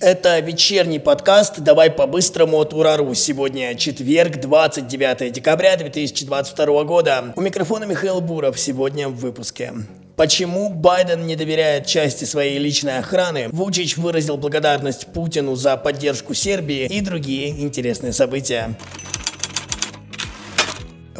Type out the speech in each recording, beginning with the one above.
Это вечерний подкаст «Давай по-быстрому» от Урару. Сегодня четверг, 29 декабря 2022 года. У микрофона Михаил Буров. Сегодня в выпуске. Почему Байден не доверяет части своей личной охраны? Вучич выразил благодарность Путину за поддержку Сербии и другие интересные события.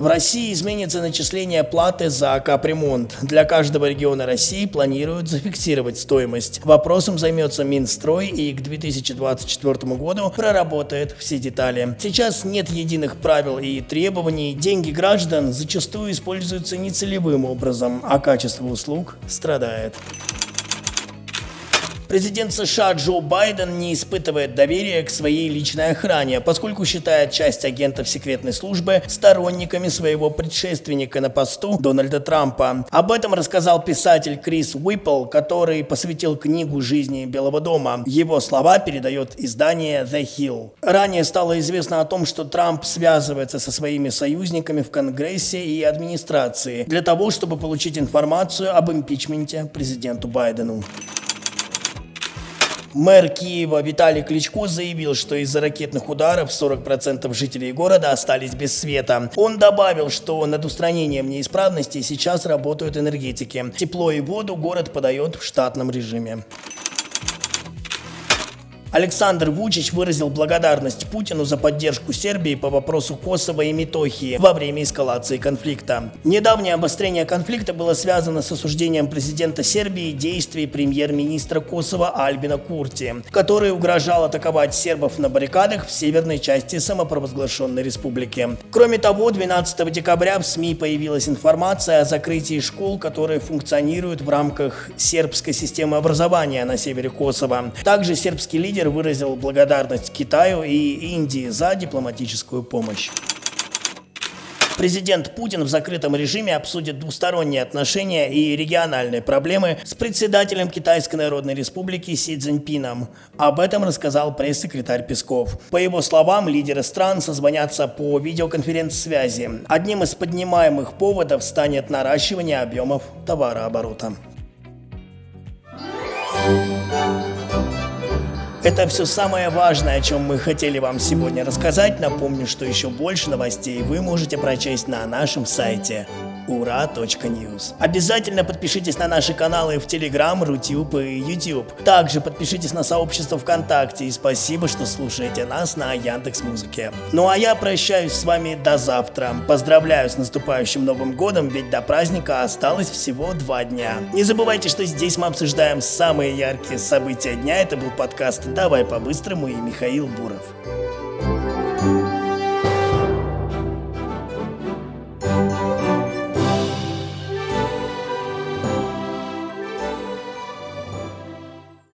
В России изменится начисление платы за капремонт. Для каждого региона России планируют зафиксировать стоимость. Вопросом займется Минстрой и к 2024 году проработает все детали. Сейчас нет единых правил и требований. Деньги граждан зачастую используются нецелевым образом, а качество услуг страдает. Президент США Джо Байден не испытывает доверия к своей личной охране, поскольку считает часть агентов секретной службы сторонниками своего предшественника на посту Дональда Трампа. Об этом рассказал писатель Крис Уиппл, который посвятил книгу жизни Белого дома. Его слова передает издание The Hill. Ранее стало известно о том, что Трамп связывается со своими союзниками в Конгрессе и администрации для того, чтобы получить информацию об импичменте президенту Байдену. Мэр Киева Виталий Кличко заявил, что из-за ракетных ударов 40% жителей города остались без света. Он добавил, что над устранением неисправностей сейчас работают энергетики. Тепло и воду город подает в штатном режиме. Александр Вучич выразил благодарность Путину за поддержку Сербии по вопросу Косово и Метохии во время эскалации конфликта. Недавнее обострение конфликта было связано с осуждением президента Сербии действий премьер-министра Косово Альбина Курти, который угрожал атаковать сербов на баррикадах в северной части самопровозглашенной республики. Кроме того, 12 декабря в СМИ появилась информация о закрытии школ, которые функционируют в рамках сербской системы образования на севере Косово. Также сербский лидер лидер выразил благодарность Китаю и Индии за дипломатическую помощь. Президент Путин в закрытом режиме обсудит двусторонние отношения и региональные проблемы с председателем Китайской Народной Республики Си Цзиньпином. Об этом рассказал пресс-секретарь Песков. По его словам, лидеры стран созвонятся по видеоконференц-связи. Одним из поднимаемых поводов станет наращивание объемов товарооборота. Это все самое важное, о чем мы хотели вам сегодня рассказать. Напомню, что еще больше новостей вы можете прочесть на нашем сайте ура.news. Обязательно подпишитесь на наши каналы в Telegram, Рутюб и YouTube. Также подпишитесь на сообщество ВКонтакте и спасибо, что слушаете нас на Яндекс Музыке. Ну а я прощаюсь с вами до завтра. Поздравляю с наступающим Новым Годом, ведь до праздника осталось всего два дня. Не забывайте, что здесь мы обсуждаем самые яркие события дня. Это был подкаст «Давай по-быстрому» и Михаил Буров.